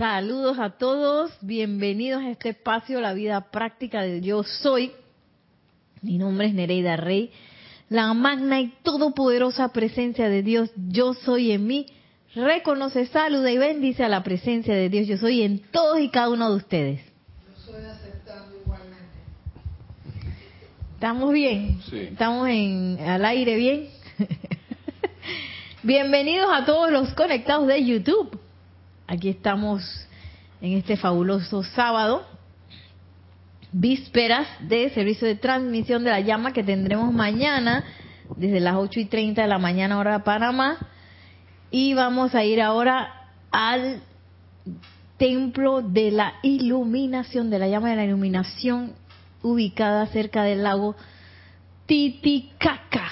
Saludos a todos, bienvenidos a este espacio, la vida práctica de Yo Soy. Mi nombre es Nereida Rey, la magna y todopoderosa presencia de Dios, Yo Soy en mí. Reconoce, saluda y bendice a la presencia de Dios, Yo Soy en todos y cada uno de ustedes. Yo soy aceptando igualmente. ¿Estamos bien? Sí. ¿Estamos en, al aire bien? Bienvenidos a todos los conectados de YouTube. Aquí estamos en este fabuloso sábado, vísperas de servicio de transmisión de la llama que tendremos mañana desde las 8 y 30 de la mañana hora de Panamá. Y vamos a ir ahora al templo de la iluminación, de la llama de la iluminación ubicada cerca del lago Titicaca.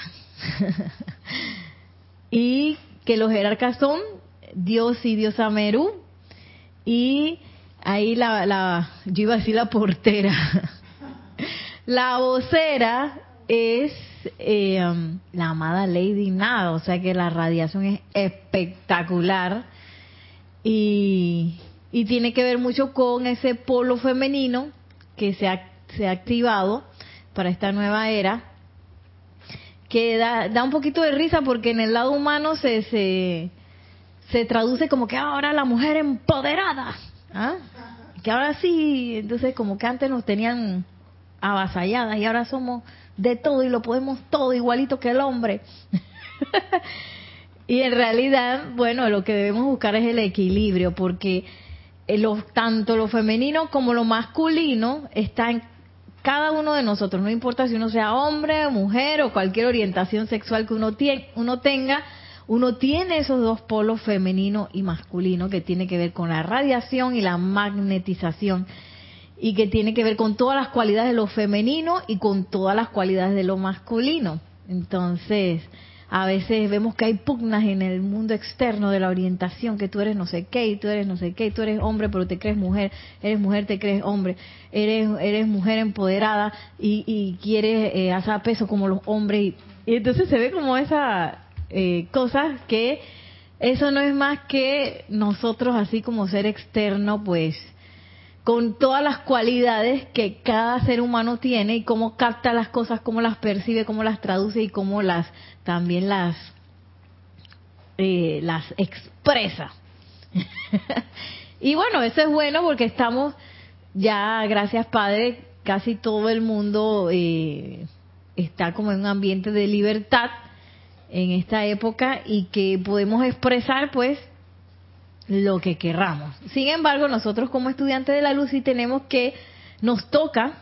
y que los jerarcas son Dios y Diosa Merú. Y ahí la, la, yo iba a decir la portera. La vocera es eh, um, la amada Lady Nada, o sea que la radiación es espectacular y, y tiene que ver mucho con ese polo femenino que se ha, se ha activado para esta nueva era que da, da un poquito de risa porque en el lado humano se, se, se traduce como que ahora la mujer empoderada, ¿ah? que ahora sí, entonces como que antes nos tenían avasalladas y ahora somos de todo y lo podemos todo igualito que el hombre. y en realidad, bueno, lo que debemos buscar es el equilibrio porque lo, tanto lo femenino como lo masculino está en cada uno de nosotros, no importa si uno sea hombre, mujer o cualquier orientación sexual que uno, tiene, uno tenga, uno tiene esos dos polos femenino y masculino que tiene que ver con la radiación y la magnetización y que tiene que ver con todas las cualidades de lo femenino y con todas las cualidades de lo masculino. Entonces, a veces vemos que hay pugnas en el mundo externo de la orientación, que tú eres no sé qué, y tú eres no sé qué, tú eres hombre pero te crees mujer, eres mujer te crees hombre, eres eres mujer empoderada y, y quieres eh, hacer peso como los hombres. Y, y entonces se ve como esa eh, cosas que eso no es más que nosotros así como ser externo, pues con todas las cualidades que cada ser humano tiene y cómo capta las cosas, cómo las percibe, cómo las traduce y cómo las también las eh, las expresa. y bueno, eso es bueno porque estamos ya, gracias Padre, casi todo el mundo eh, está como en un ambiente de libertad en esta época y que podemos expresar pues lo que querramos. Sin embargo, nosotros como estudiantes de la luz sí tenemos que, nos toca,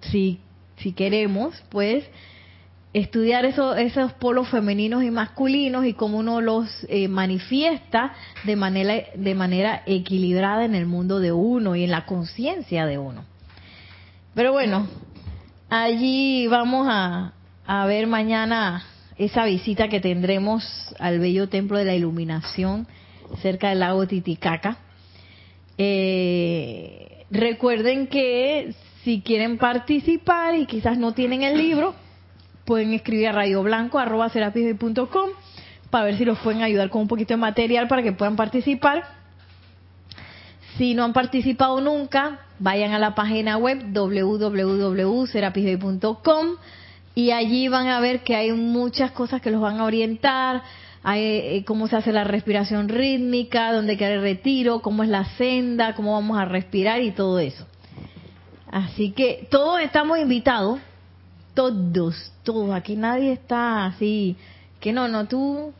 si, si queremos, pues, estudiar eso, esos polos femeninos y masculinos y cómo uno los eh, manifiesta de manera, de manera equilibrada en el mundo de uno y en la conciencia de uno. Pero bueno, allí vamos a, a ver mañana esa visita que tendremos al bello templo de la iluminación cerca del lago Titicaca. Eh, recuerden que si quieren participar y quizás no tienen el libro, pueden escribir a radioblanco.com para ver si los pueden ayudar con un poquito de material para que puedan participar. Si no han participado nunca, vayan a la página web www.serapisbay.com y allí van a ver que hay muchas cosas que los van a orientar, hay, eh, cómo se hace la respiración rítmica, dónde queda el retiro, cómo es la senda, cómo vamos a respirar y todo eso. Así que todos estamos invitados, todos, todos. Aquí nadie está así, que no, no, tú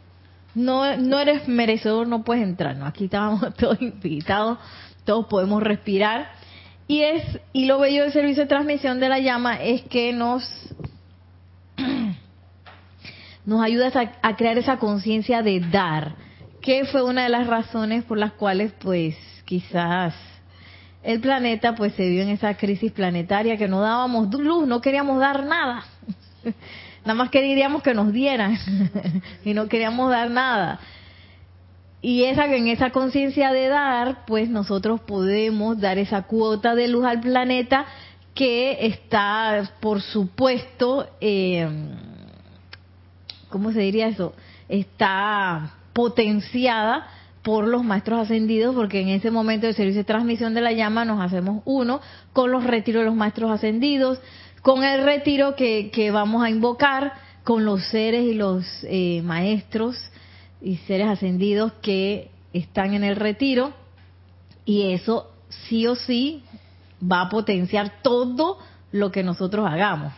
no, no eres merecedor, no puedes entrar. No, aquí estamos todos invitados, todos podemos respirar. Y es y lo bello del servicio de transmisión de la llama es que nos nos ayuda a, a crear esa conciencia de dar, que fue una de las razones por las cuales, pues, quizás el planeta, pues, se vio en esa crisis planetaria que no dábamos luz, no queríamos dar nada. Nada más queríamos que nos dieran y no queríamos dar nada. Y esa, en esa conciencia de dar, pues nosotros podemos dar esa cuota de luz al planeta que está, por supuesto, eh, ¿cómo se diría eso? Está potenciada por los maestros ascendidos, porque en ese momento del servicio de transmisión de la llama nos hacemos uno con los retiros de los maestros ascendidos, con el retiro que, vamos a invocar, con los seres y los eh, maestros y seres ascendidos que están en el retiro, y eso sí o sí va a potenciar todo lo que nosotros hagamos.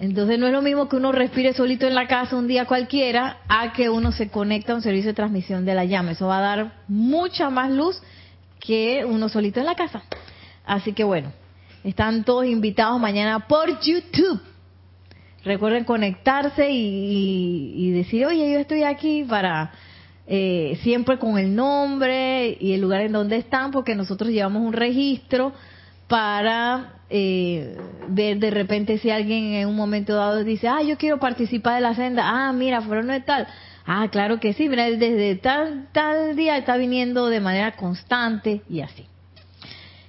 Entonces no es lo mismo que uno respire solito en la casa un día cualquiera a que uno se conecta a un servicio de transmisión de la llama. Eso va a dar mucha más luz que uno solito en la casa. Así que bueno, están todos invitados mañana por YouTube. Recuerden conectarse y, decir, oye, yo estoy aquí para eh, siempre con el nombre y el lugar en donde están, porque nosotros llevamos un registro para eh, ver de repente si alguien en un momento dado dice, ah, yo quiero participar de la senda, ah, mira, fueron de tal, ah, claro que sí, mira, desde tal, tal día está viniendo de manera constante y así.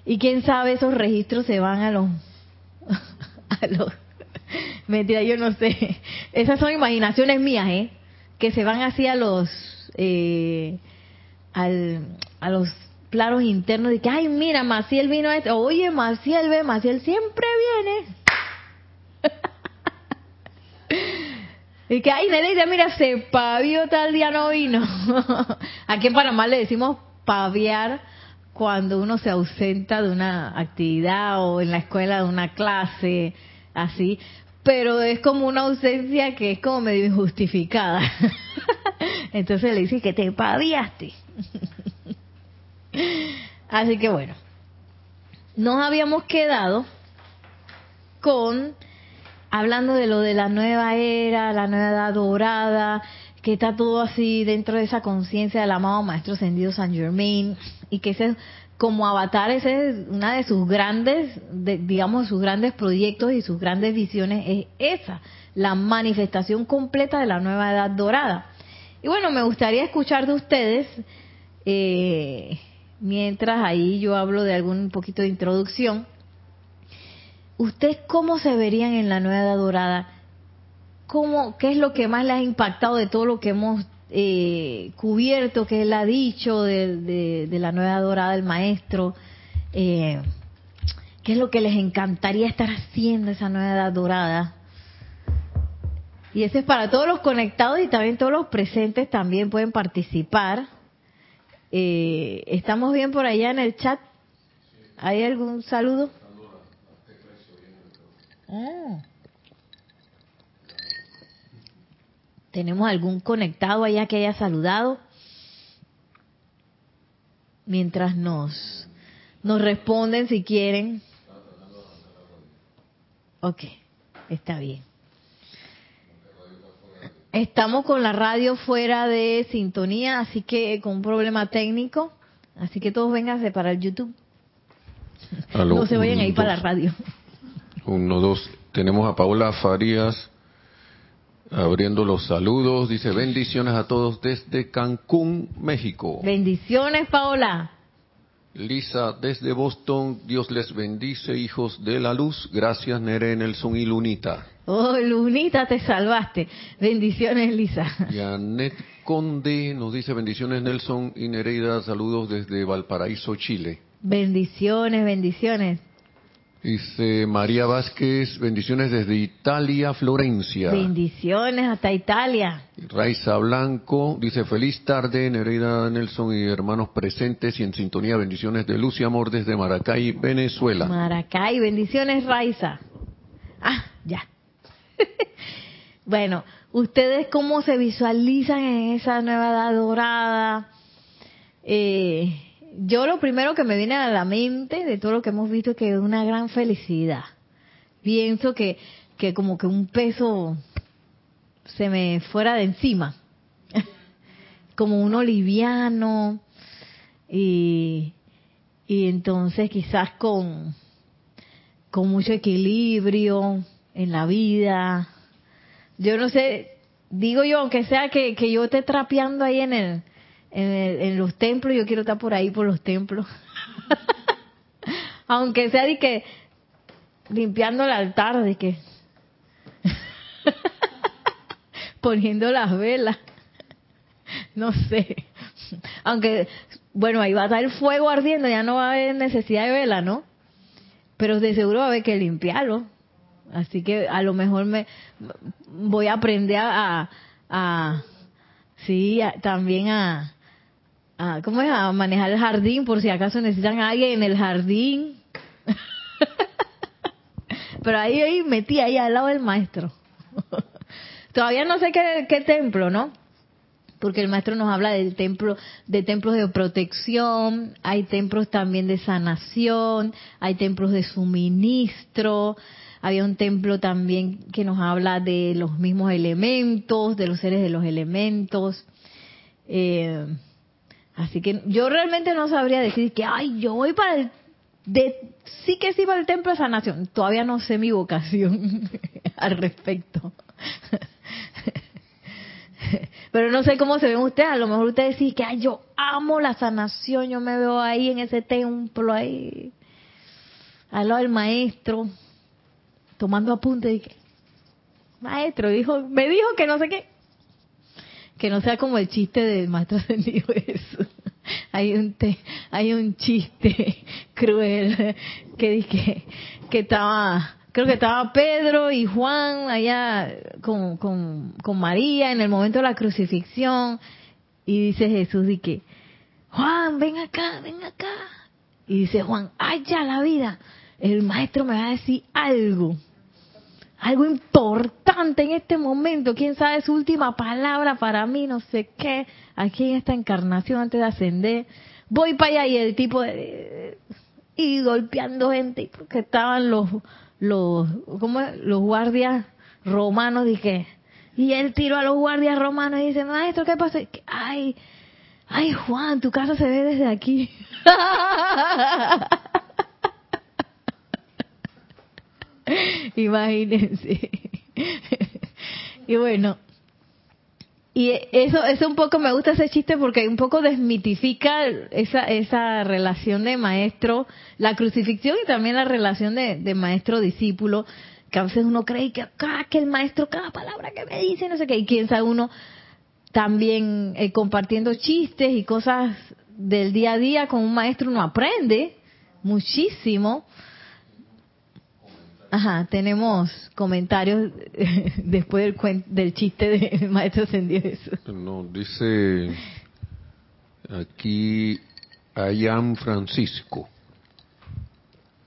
Y quién sabe, esos registros se van a los, a los, mentira, yo no sé, esas son imaginaciones mías, ¿eh? Que se van así a los, eh, al, a los planos internos de que, ay, mira, Maciel vino a este, oye, Maciel ve, Maciel siempre viene. y que, ay, Nereida, mira, se pavió tal día no vino. Aquí en Panamá le decimos paviar cuando uno se ausenta de una actividad o en la escuela de una clase, así, pero es como una ausencia que es como medio injustificada. Entonces le dice que te paviaste. Así que bueno, nos habíamos quedado con hablando de lo de la nueva era, la nueva edad dorada, que está todo así dentro de esa conciencia del amado Maestro Ascendido San Germain y que ese como avatar ese es una de sus grandes, digamos, sus grandes proyectos y sus grandes visiones es esa, la manifestación completa de la nueva edad dorada. Y bueno, me gustaría escuchar de ustedes eh, mientras ahí yo hablo de algún poquito de introducción, ¿ustedes cómo se verían en la nueva edad dorada? ¿Cómo, ¿Qué es lo que más les ha impactado de todo lo que hemos eh, cubierto, que él ha dicho de, la nueva dorada del maestro? Eh, ¿Qué es lo que les encantaría estar haciendo esa nueva edad dorada? Y ese es para todos los conectados y también todos los presentes también pueden participar eh, ¿Estamos bien por allá en el chat? ¿Hay algún saludo? Ah. ¿Tenemos algún conectado allá que haya saludado? Mientras nos, nos responden si quieren. Ok, está bien. Estamos con la radio fuera de sintonía, así que con un problema técnico. Así que todos vénganse para el YouTube. no se vayan a ir para la radio. Uno, dos. Tenemos a Paola Farías abriendo los saludos. Dice bendiciones a todos desde Cancún, México. Bendiciones, Paola. Lisa desde Boston, Dios les bendice, hijos de la luz. Gracias, Nere, Nelson y Lunita. Oh, Lunita, te salvaste. Bendiciones, Lisa. Janet Conde nos dice bendiciones, Nelson y Nereida. Saludos desde Valparaíso, Chile. Bendiciones, bendiciones. Dice María Vázquez, bendiciones desde Italia, Florencia. Bendiciones hasta Italia. Raiza Blanco dice feliz tarde, Nereida Nelson y hermanos presentes y en sintonía, bendiciones de luz y amor desde Maracay, Venezuela. Maracay, bendiciones Raiza. Ah, ya. bueno, ¿ustedes cómo se visualizan en esa nueva edad dorada? Eh, yo lo primero que me viene a la mente de todo lo que hemos visto es que es una gran felicidad. Pienso que, que como que un peso se me fuera de encima. como uno liviano y, y entonces quizás con, con mucho equilibrio en la vida. Yo no sé, digo yo, aunque sea que, que yo esté trapeando ahí en el, en, los templos, yo quiero estar por ahí por los templos. Aunque sea de que limpiando el altar, de que poniendo las velas, no sé, Aunque, bueno, ahí va a estar el fuego ardiendo, ya no va a haber necesidad de vela, ¿no? Pero de seguro va a haber que limpiarlo. Así que a lo mejor me voy a aprender a, a, sí, también a, a, ¿cómo es? A manejar el jardín por si acaso necesitan a alguien en el jardín. Pero ahí, ahí metí ahí al lado del maestro. Todavía no sé qué, qué templo, ¿no? Porque el maestro nos habla del templo, de templos de protección, hay templos también de sanación, hay templos de suministro, había un templo también que nos habla de los mismos elementos, de los seres de los elementos. Eh, así que yo realmente no sabría decir que, ay, yo voy para el de sí que sí para el templo de sanación. Todavía no sé mi vocación al respecto. Pero no sé cómo se ven ustedes. A lo mejor ustedes dicen que Ay, yo amo la sanación. Yo me veo ahí en ese templo, ahí, al lado del maestro, tomando apuntes. Maestro, dijo, me dijo que no sé qué. Que no sea como el chiste del maestro ascendido eso hay un hay un chiste cruel que dije que estaba creo que estaba Pedro y Juan allá con, con, con María en el momento de la crucifixión. Y dice Jesús y que Juan ven acá ven acá y dice Juan ay ya la vida el maestro me va a decir algo algo importante en este momento, quién sabe su última palabra para mí, no sé qué, aquí en esta encarnación antes de ascender. Voy para allá y el tipo de, y golpeando gente porque estaban los los ¿cómo los guardias romanos dije y él tiró a los guardias romanos y dice maestro qué pasa ay ay Juan tu casa se ve desde aquí Imagínense. y bueno, y eso, eso un poco me gusta ese chiste porque un poco desmitifica esa, esa relación de maestro, la crucifixión y también la relación de, maestro-discípulo, que a veces uno cree que, ah, que el maestro, cada palabra que me dice, no sé qué, y quién sabe uno también eh, compartiendo chistes y cosas del día a día con un maestro uno aprende muchísimo Ajá, tenemos comentarios después del, del chiste de Maestro Ascendido No, dice aquí Ayan Francisco.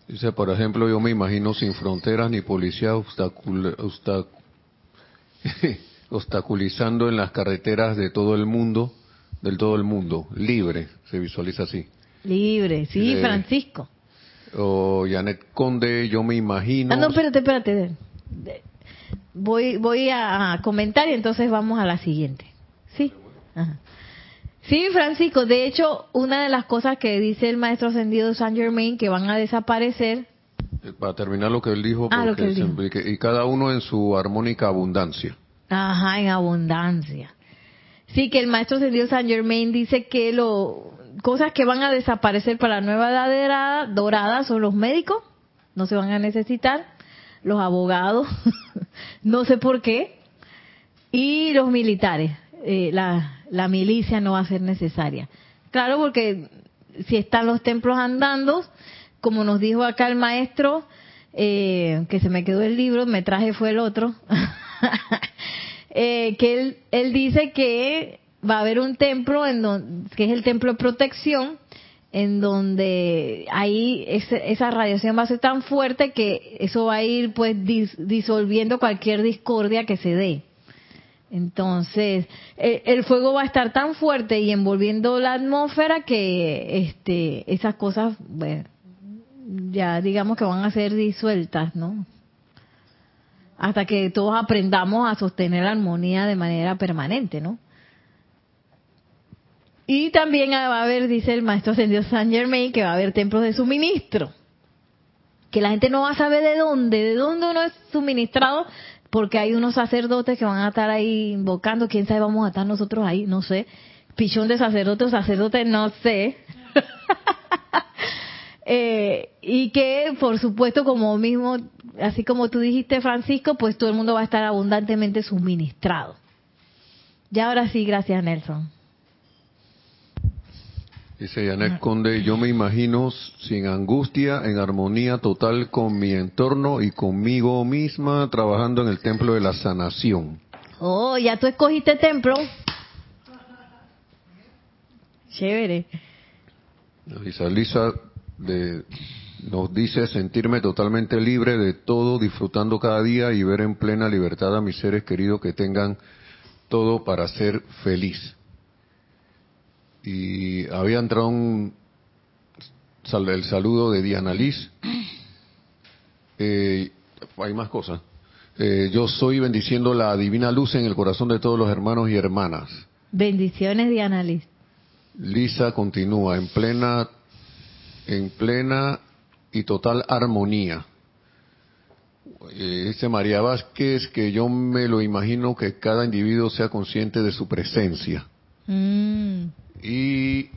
Dice, por ejemplo, yo me imagino sin fronteras ni policía obstaculizando en las carreteras de todo el mundo, del todo el mundo, libre, se visualiza así. Libre, sí, Francisco o Janet Conde, yo me imagino. Ah, no, espérate, espérate. Voy, voy a comentar y entonces vamos a la siguiente. Sí. Sí, Francisco. De hecho, una de las cosas que dice el maestro ascendido Saint Germain que van a desaparecer. Eh, para terminar lo que él dijo, ah, y cada uno en su armónica abundancia. Ajá, en abundancia. Sí, que el maestro ascendido Saint Germain dice que lo cosas que van a desaparecer para la nueva edad dorada son los médicos, no se van a necesitar, los abogados, no sé por qué, y los militares. Eh, la, la milicia no va a ser necesaria. Claro, porque si están los templos andando, como nos dijo acá el maestro, eh, que se me quedó el libro, me traje fue el otro, eh, que él, él dice que va a haber un templo en donde, que es el templo de protección, en donde ahí esa radiación va a ser tan fuerte que eso va a ir pues disolviendo cualquier discordia que se dé. Entonces, el, el, fuego va a estar tan fuerte y envolviendo la atmósfera que este, esas cosas, bueno, ya digamos que van a ser disueltas, ¿no? Hasta que todos aprendamos a sostener la armonía de manera permanente, ¿no? Y también va a haber, dice el maestro ascendido Saint Germain, que va a haber templos de suministro. Que la gente no va a saber de dónde, de dónde uno es suministrado, porque hay unos sacerdotes que van a estar ahí invocando. ¿Quién sabe vamos a estar nosotros ahí? No sé. Pichón de sacerdote o sacerdote, no sé. eh, y que, por supuesto, como mismo, así como tú dijiste, Francisco, pues todo el mundo va a estar abundantemente suministrado. Ya ahora sí, gracias, Nelson. Dice Janet Conde, yo me imagino sin angustia, en armonía total con mi entorno y conmigo misma, trabajando en el templo de la sanación. Oh, ya tú escogiste templo. Chévere. Lisa Lisa de, nos dice sentirme totalmente libre de todo, disfrutando cada día y ver en plena libertad a mis seres queridos que tengan todo para ser feliz. Y había entrado un, el saludo de Diana Liz. Eh, hay más cosas. Eh, yo soy bendiciendo la divina luz en el corazón de todos los hermanos y hermanas. Bendiciones, Diana Liz. Lisa continúa en plena, en plena y total armonía. Eh, dice María Vázquez que yo me lo imagino que cada individuo sea consciente de su presencia. Mm. Y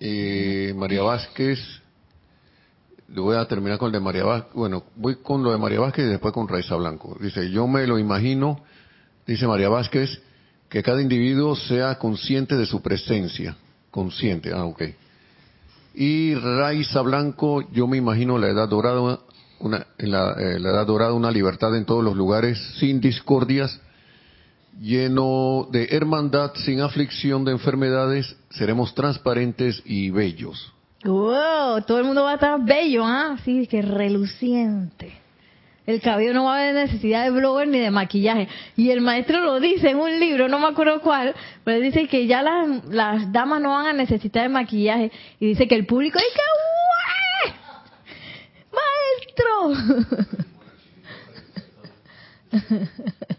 eh, María Vázquez, voy a terminar con el de María Vázquez, bueno, voy con lo de María Vázquez y después con Raiza Blanco. Dice, yo me lo imagino, dice María Vázquez, que cada individuo sea consciente de su presencia. Consciente, ah, ok. Y Raiza Blanco, yo me imagino la edad dorada, una, la, eh, la edad dorada, una libertad en todos los lugares, sin discordias, lleno de hermandad, sin aflicción de enfermedades, seremos transparentes y bellos. Wow, todo el mundo va a estar bello, ¿ah? Sí, que reluciente. El cabello no va a haber necesidad de blower ni de maquillaje. Y el maestro lo dice en un libro, no me acuerdo cuál, pero dice que ya las, damas no van a necesitar de maquillaje. Y dice que el público dice que ¡Maestro!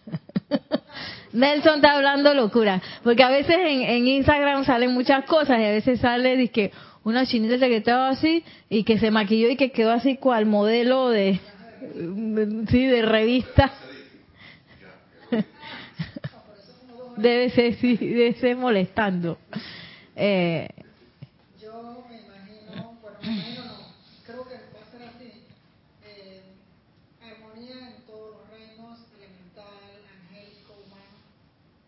Nelson está hablando locura, porque a veces en, Instagram salen muchas cosas y a veces sale que una chinita que estaba así y que se maquilló y que quedó así cual modelo de sí de revista. Debe ser sí, debe ser molestando. Eh, Yo me imagino, bueno, me imagino no, creo que va a ser así. Eh, armonía en todos los reinos, elemental, angélico, humano.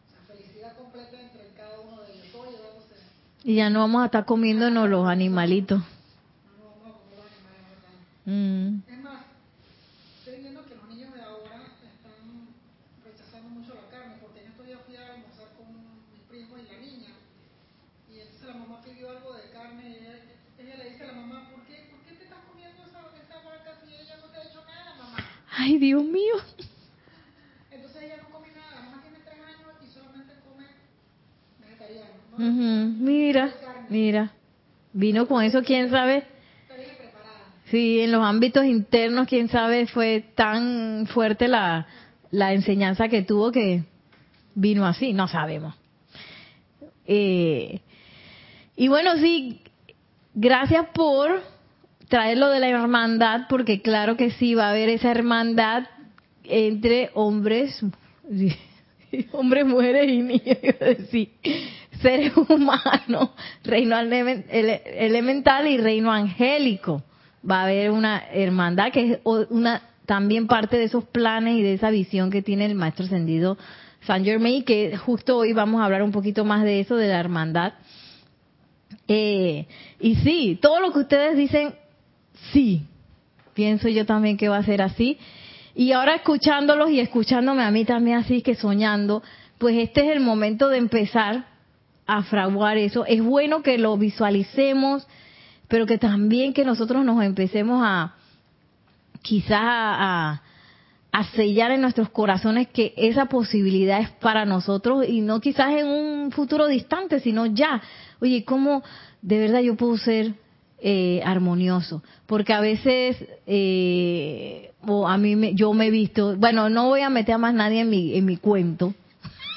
O sea, felicidad completa entre cada uno de ellos, todo llevándose. Y ya no vamos a estar comiéndonos los animalitos. No nos vamos a comer los animales, ¿verdad? Mm. Es más, estoy viendo que los niños de ahora están rechazando mucho la carne, porque en estos días fui a almorzar con mi primo y la niña, y entonces la mamá pidió algo de carne y ella, ella le dice a la mamá, ¿por qué, ¿por qué te estás comiendo esa, esa vaca si ella no te ha hecho nada, mamá? Ay, Dios mío. Entonces ella no come nada, la mamá tiene tres años y solamente come vegetariano, ¿no? Ujú, Mira, mira. Vino con eso, quién sabe. Sí, en los ámbitos internos, quién sabe, fue tan fuerte la, la enseñanza que tuvo que vino así, no sabemos. Eh, y bueno, sí, gracias por traer lo de la hermandad, porque claro que sí, va a haber esa hermandad entre hombres, hombres, mujeres y niños, decir, seres humanos, reino elemen- ele- elemental y reino angélico. Va a haber una hermandad que es una también parte de esos planes y de esa visión que tiene el maestro ascendido San Germain, que justo hoy vamos a hablar un poquito más de eso, de la hermandad. Eh, y sí, todo lo que ustedes dicen, sí, pienso yo también que va a ser así. Y ahora escuchándolos y escuchándome a mí también así que soñando, pues este es el momento de empezar a fraguar eso. Es bueno que lo visualicemos, pero que también que nosotros nos empecemos a quizás a, sellar en nuestros corazones que esa posibilidad es para nosotros y no quizás en un futuro distante, sino ya. Oye, ¿cómo de verdad yo puedo ser eh, armonioso? Porque a veces, eh, o a mí me- yo me he visto, bueno, no voy a meter a más nadie en mi, en mi cuento,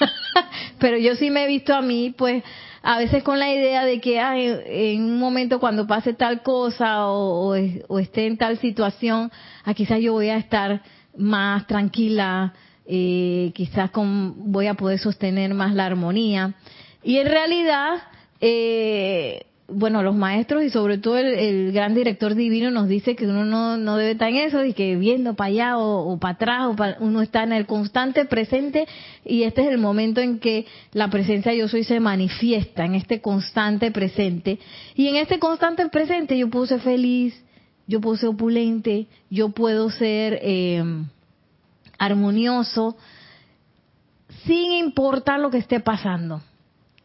pero yo sí me he visto a mí, pues, a veces con la idea de que ay, en un momento cuando pase tal cosa o esté en tal situación, ah, quizás yo voy a estar más tranquila, eh, quizás con, voy a poder sostener más la armonía. Y en realidad, eh, bueno, los maestros y sobre todo el, gran director divino nos dice que uno no, no debe estar en eso y que viendo para allá o, para atrás, o uno está en el constante presente y este es el momento en que la presencia yo soy se manifiesta, en este constante presente. Y en este constante presente yo puedo ser feliz, yo puedo ser opulente, yo puedo ser eh, armonioso, sin importar lo que esté pasando.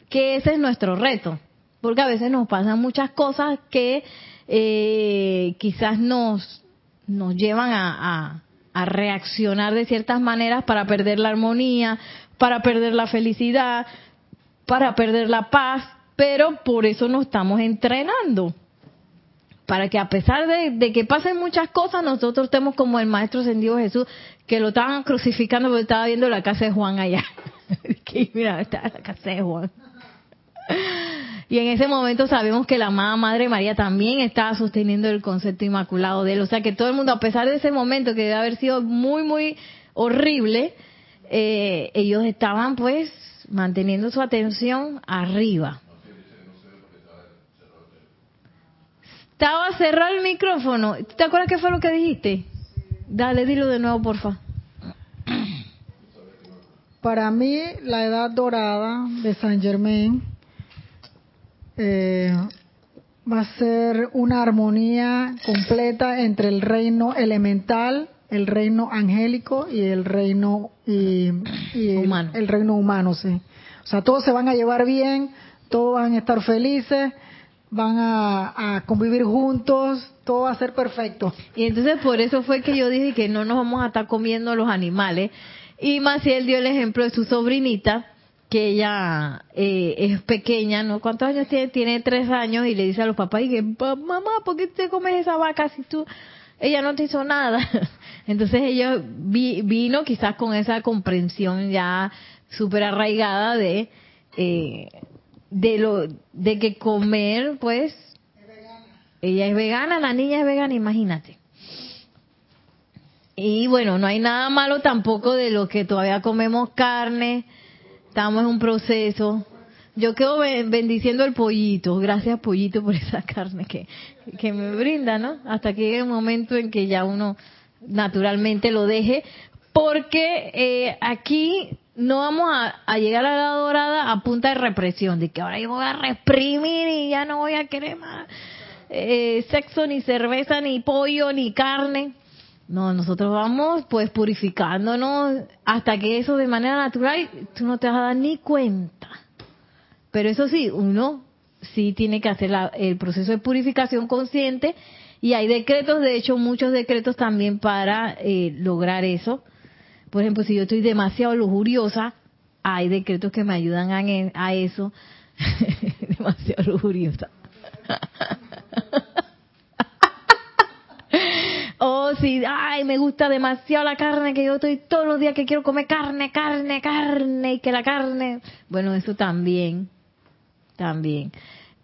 Que ese es nuestro reto porque a veces nos pasan muchas cosas que eh, quizás nos, nos llevan a, reaccionar de ciertas maneras para perder la armonía, para perder la felicidad, para perder la paz, pero por eso nos estamos entrenando. Para que a pesar de, que pasen muchas cosas, nosotros estemos como el Maestro Ascendido Jesús, que lo estaban crucificando porque estaba viendo la casa de Juan allá. que mira, está la casa de Juan. Y en ese momento sabemos que la amada Madre María también estaba sosteniendo el concepto inmaculado de él. O sea que todo el mundo, a pesar de ese momento que debe haber sido muy, muy horrible, eh, ellos estaban pues manteniendo su atención arriba. Estaba cerrado el micrófono. ¿Te acuerdas qué fue lo que dijiste? Dale, dilo de nuevo, porfa. Para mí, la edad dorada de Saint Germain eh, va a ser una armonía completa entre el reino elemental, el reino angélico y el reino y, humano. El, reino humano, sí. O sea, todos se van a llevar bien, todos van a estar felices, van a, convivir juntos, todo va a ser perfecto. Y entonces por eso fue que yo dije que no nos vamos a estar comiendo los animales. Y Maciel dio el ejemplo de su sobrinita, que ella eh, es pequeña, ¿no? ¿Cuántos años tiene? Tiene tres años y le dice a los papás, y que, mamá, ¿por qué te comes esa vaca si tú, ella no te hizo nada? Entonces ella vino quizás con esa comprensión ya súper arraigada de, eh, de lo, de que comer, pues, ella es vegana, la niña es vegana, imagínate. Y bueno, no hay nada malo tampoco de lo que todavía comemos carne, estamos en un proceso. Yo quedo bendiciendo el pollito, gracias pollito por esa carne que, que me brinda, ¿no? Hasta que llegue un momento en que ya uno naturalmente lo deje, porque eh, aquí no vamos a, llegar a la dorada a punta de represión, de que ahora yo voy a reprimir y ya no voy a querer más eh, sexo, ni cerveza, ni pollo, ni carne. No, nosotros vamos pues purificándonos hasta que eso de manera natural tú no te vas a dar ni cuenta. Pero eso sí, uno sí tiene que hacer el proceso de purificación consciente y hay decretos, de hecho muchos decretos también para eh, lograr eso. Por ejemplo, si yo estoy demasiado lujuriosa, hay decretos que me ayudan a, a eso. demasiado lujuriosa. Oh, si, ay, me gusta demasiado la carne, que yo estoy todos los días que quiero comer carne, carne, carne, y que la carne. Bueno, eso también, también.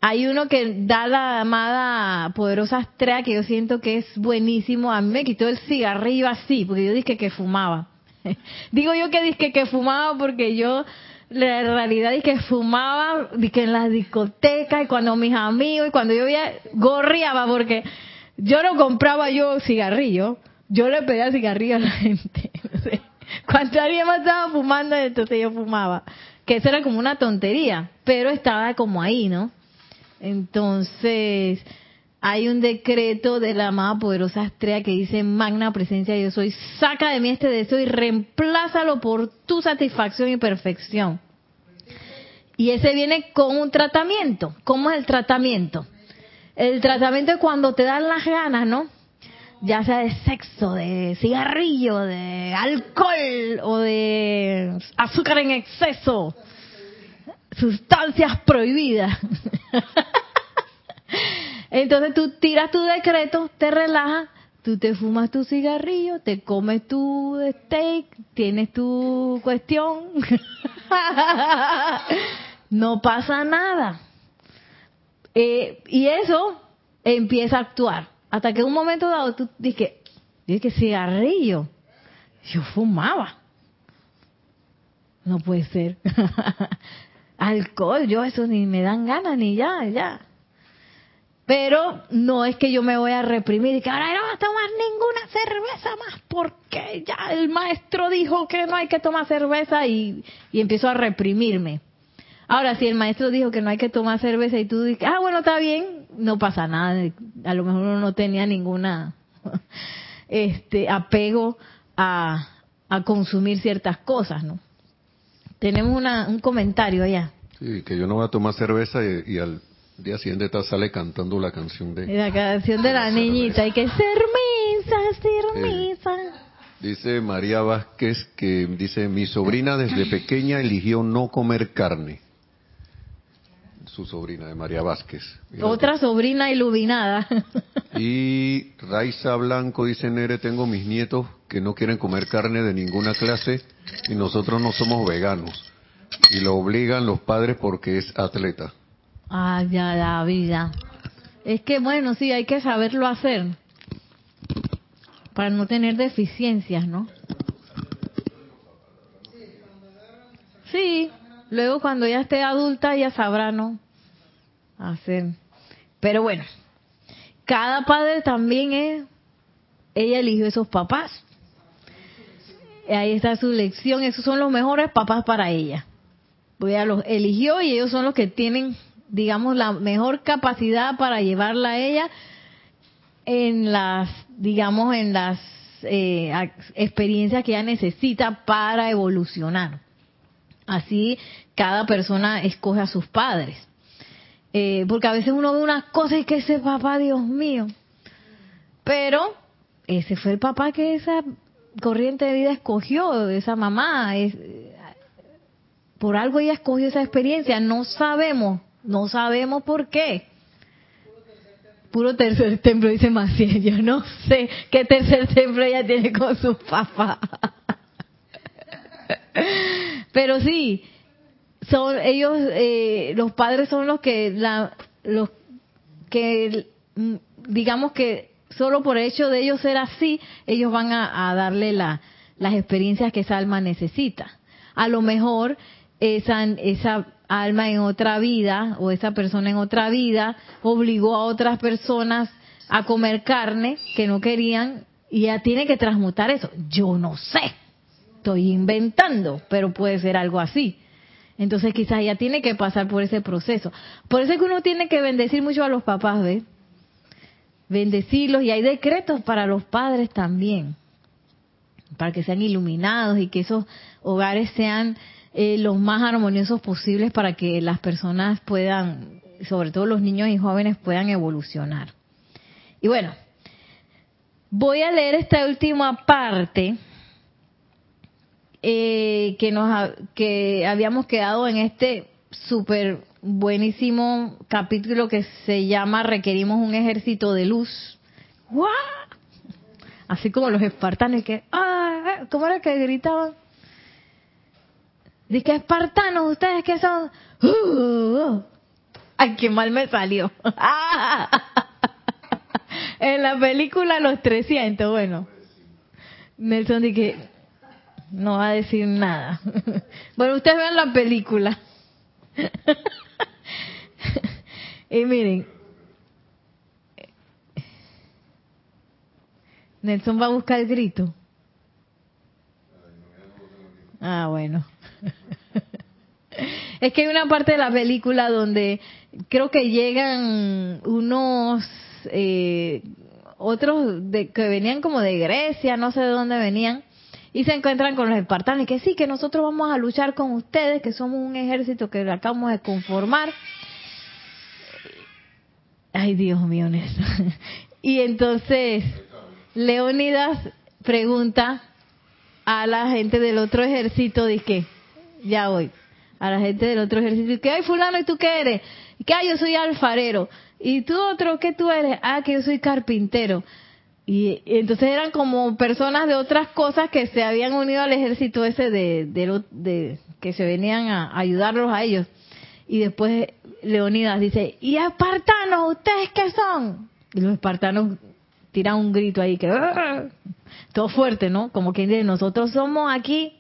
Hay uno que da la amada poderosa estrella que yo siento que es buenísimo. A mí me quitó el cigarrillo así, porque yo dije que fumaba. Digo yo que dije que fumaba porque yo la realidad es que fumaba que en las discotecas y cuando mis amigos y cuando yo veía gorriaba porque yo no compraba yo cigarrillo, yo le pedía cigarrillo a la gente. Cuando alguien más estaba fumando, entonces yo fumaba. Que eso era como una tontería, pero estaba como ahí, ¿no? Entonces, hay un decreto de la amada poderosa estrella que dice, magna presencia yo soy, saca de mí este deseo y reemplázalo por tu satisfacción y perfección. Y ese viene con un tratamiento. ¿Cómo es el tratamiento? El tratamiento es cuando te dan las ganas, ¿no? Ya sea de sexo, de cigarrillo, de alcohol o de azúcar en exceso, sustancias prohibidas. Entonces tú tiras tu decreto, te relajas, tú te fumas tu cigarrillo, te comes tu steak, tienes tu cuestión. no pasa nada. Eh, y eso empieza a actuar. Hasta que un momento dado tú dije, dije cigarrillo. Yo fumaba. No puede ser. Alcohol, yo eso ni me dan ganas, ni ya, ya. Pero no es que yo me voy a reprimir y que ahora no voy a tomar ninguna cerveza más porque ya el maestro dijo que no hay que tomar cerveza y, y empiezo a reprimirme. Ahora, si el maestro dijo que no hay que tomar cerveza y tú dices, ah, bueno, está bien, no pasa nada. A lo mejor uno no tenía ninguna este apego a, a consumir ciertas cosas, ¿no? Tenemos una, un comentario allá. Sí, que yo no voy a tomar cerveza y, y al día siguiente está, sale cantando la canción de... La canción de la niñita, hay que ser misa, ser misa. Dice María Vázquez que dice, mi sobrina desde pequeña eligió no comer carne. Su sobrina de María Vázquez. Otra sobrina iluminada. Y Raiza Blanco dice, Nere, tengo mis nietos que no quieren comer carne de ninguna clase y nosotros no somos veganos. Y lo obligan los padres porque es atleta. Ah, ya la vida. Es que bueno, sí, hay que saberlo hacer. Para no tener deficiencias, ¿no? Sí, luego cuando ya esté adulta ya sabrá, ¿no? Hacer. Pero bueno, cada padre también es, ella eligió esos papás. Ahí está su lección, esos son los mejores papás para ella. Ella los eligió y ellos son los que tienen, digamos, la mejor capacidad para llevarla a ella en las, digamos, en las eh, experiencias que ella necesita para evolucionar. Así cada persona escoge a sus padres. Eh, porque a veces uno ve unas cosas y que ese papá, Dios mío. Pero ese fue el papá que esa corriente de vida escogió, esa mamá. Por algo ella escogió esa experiencia. No sabemos, no sabemos por qué. Puro tercer templo, dice Maciel. Yo no sé qué tercer templo ella tiene con su papá. Pero sí, son ellos, eh, los padres son los que, la, los que, digamos que solo por el hecho de ellos ser así, ellos van a, a darle la, las experiencias que esa alma necesita. A lo mejor esa, esa alma en otra vida o esa persona en otra vida obligó a otras personas a comer carne que no querían y ya tiene que transmutar eso. Yo no sé, estoy inventando, pero puede ser algo así. Entonces quizás ella tiene que pasar por ese proceso. Por eso es que uno tiene que bendecir mucho a los papás, ¿ves? Bendecirlos y hay decretos para los padres también, para que sean iluminados y que esos hogares sean eh, los más armoniosos posibles para que las personas puedan, sobre todo los niños y jóvenes, puedan evolucionar. Y bueno, voy a leer esta última parte eh, que nos que habíamos quedado en este súper buenísimo capítulo que se llama Requerimos un ejército de luz. ¡Guau! Así como los espartanos que, ¡ah! ¿Cómo era que gritaban? Dice espartanos, ustedes que son. ¡Uh! Ay, qué mal me salió. en la película Los 300, bueno. Nelson dice no va a decir nada. bueno, ustedes vean la película. y miren, Nelson va a buscar el grito. Ah, bueno. es que hay una parte de la película donde creo que llegan unos eh, otros de, que venían como de Grecia, no sé de dónde venían, y se encuentran con los espartanos, que sí, que nosotros vamos a luchar con ustedes, que somos un ejército que acabamos de conformar. Ay, Dios mío, Nelson. Y entonces, Leonidas pregunta a la gente del otro ejército, de qué, ya hoy, a la gente del otro ejército, que, ay, fulano, ¿y tú qué eres? Que, ay, yo soy alfarero. ¿Y tú otro qué tú eres? Ah, que yo soy carpintero. Y, entonces eran como personas de otras cosas que se habían unido al ejército ese de, de, de que se venían a ayudarlos a ellos. Y después Leonidas dice, ¿y espartanos, ustedes qué son? Y los espartanos tiran un grito ahí que todo fuerte, ¿no? Como quien dice, nosotros somos aquí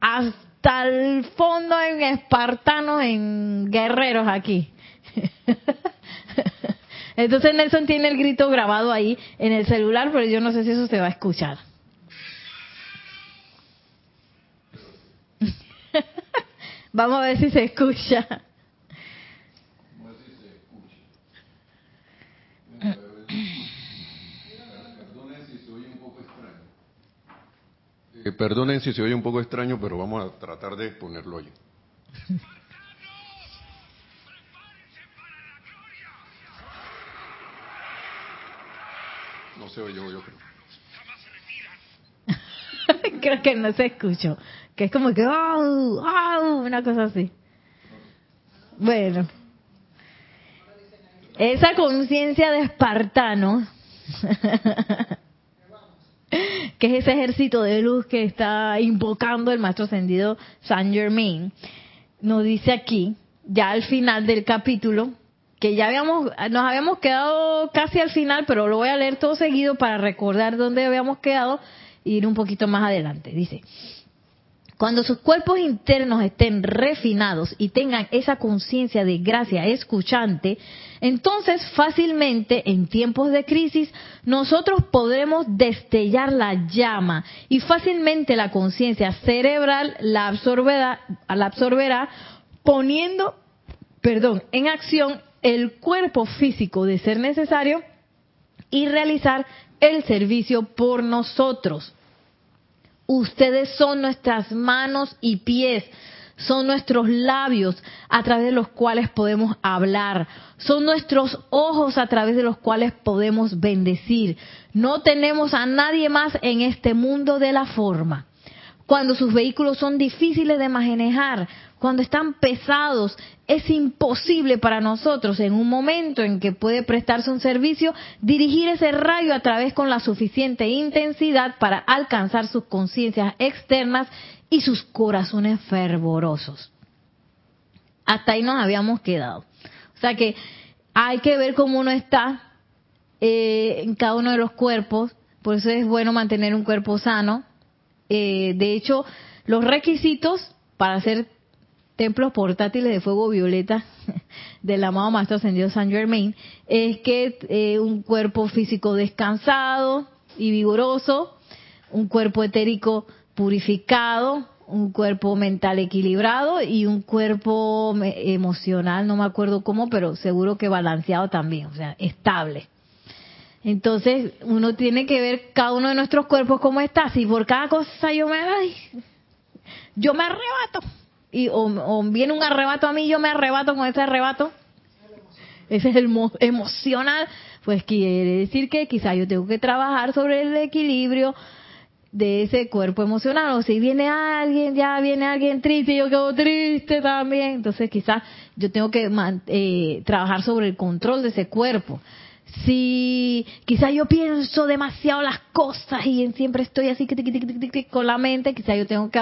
hasta el fondo en espartanos, en guerreros aquí. Entonces Nelson tiene el grito grabado ahí en el celular, pero yo no sé si eso se va a escuchar. Vamos a ver si se escucha. Eh, perdonen si se oye un poco extraño, pero vamos a tratar de ponerlo ahí. se oye, yo creo. creo que no se escuchó. Que es como que, una cosa así. Bueno. Esa conciencia de espartano, que es ese ejército de luz que está invocando el maestro ascendido Saint Germain, nos dice aquí, ya al final del capítulo, que ya habíamos, nos habíamos quedado casi al final, pero lo voy a leer todo seguido para recordar dónde habíamos quedado e ir un poquito más adelante. Dice, cuando sus cuerpos internos estén refinados y tengan esa conciencia de gracia escuchante, entonces fácilmente en tiempos de crisis nosotros podremos destellar la llama y fácilmente la conciencia cerebral la absorberá, la absorberá poniendo, perdón, en acción el cuerpo físico de ser necesario y realizar el servicio por nosotros. Ustedes son nuestras manos y pies, son nuestros labios a través de los cuales podemos hablar, son nuestros ojos a través de los cuales podemos bendecir. No tenemos a nadie más en este mundo de la forma. Cuando sus vehículos son difíciles de manejar, cuando están pesados, es imposible para nosotros en un momento en que puede prestarse un servicio dirigir ese rayo a través con la suficiente intensidad para alcanzar sus conciencias externas y sus corazones fervorosos. Hasta ahí nos habíamos quedado. O sea que hay que ver cómo uno está eh, en cada uno de los cuerpos, por eso es bueno mantener un cuerpo sano. Eh, de hecho, los requisitos para hacer templos portátiles de fuego violeta del amado Maestro Ascendido San Germain es que eh, un cuerpo físico descansado y vigoroso, un cuerpo etérico purificado, un cuerpo mental equilibrado y un cuerpo emocional, no me acuerdo cómo, pero seguro que balanceado también, o sea, estable. Entonces, uno tiene que ver cada uno de nuestros cuerpos cómo está. Si por cada cosa yo me, ay, yo me arrebato, y o, viene un arrebato a mí, yo me arrebato con ese arrebato. Ese es el emocional. Pues quiere decir que quizá yo tengo que trabajar sobre el equilibrio de ese cuerpo emocional. O si viene alguien, ya viene alguien triste yo quedo triste también. Entonces quizás yo tengo que eh, trabajar sobre el control de ese cuerpo. Si quizá yo pienso demasiado las cosas y siempre estoy así con la mente, quizá yo tengo que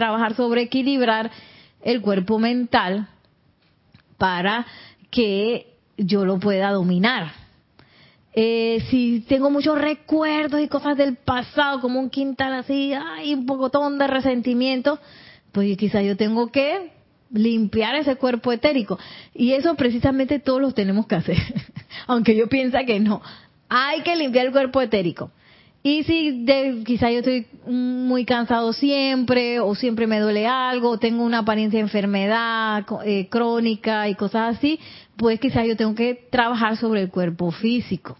trabajar sobre equilibrar el cuerpo mental para que yo lo pueda dominar. Eh, si tengo muchos recuerdos y cosas del pasado, como un quintal así, hay un pocotón de resentimiento, pues quizá yo tengo que limpiar ese cuerpo etérico. Y eso precisamente todos los tenemos que hacer, aunque yo piensa que no. Hay que limpiar el cuerpo etérico. Y si de, quizá yo estoy muy cansado siempre, o siempre me duele algo, o tengo una apariencia de enfermedad eh, crónica y cosas así, pues quizá yo tengo que trabajar sobre el cuerpo físico,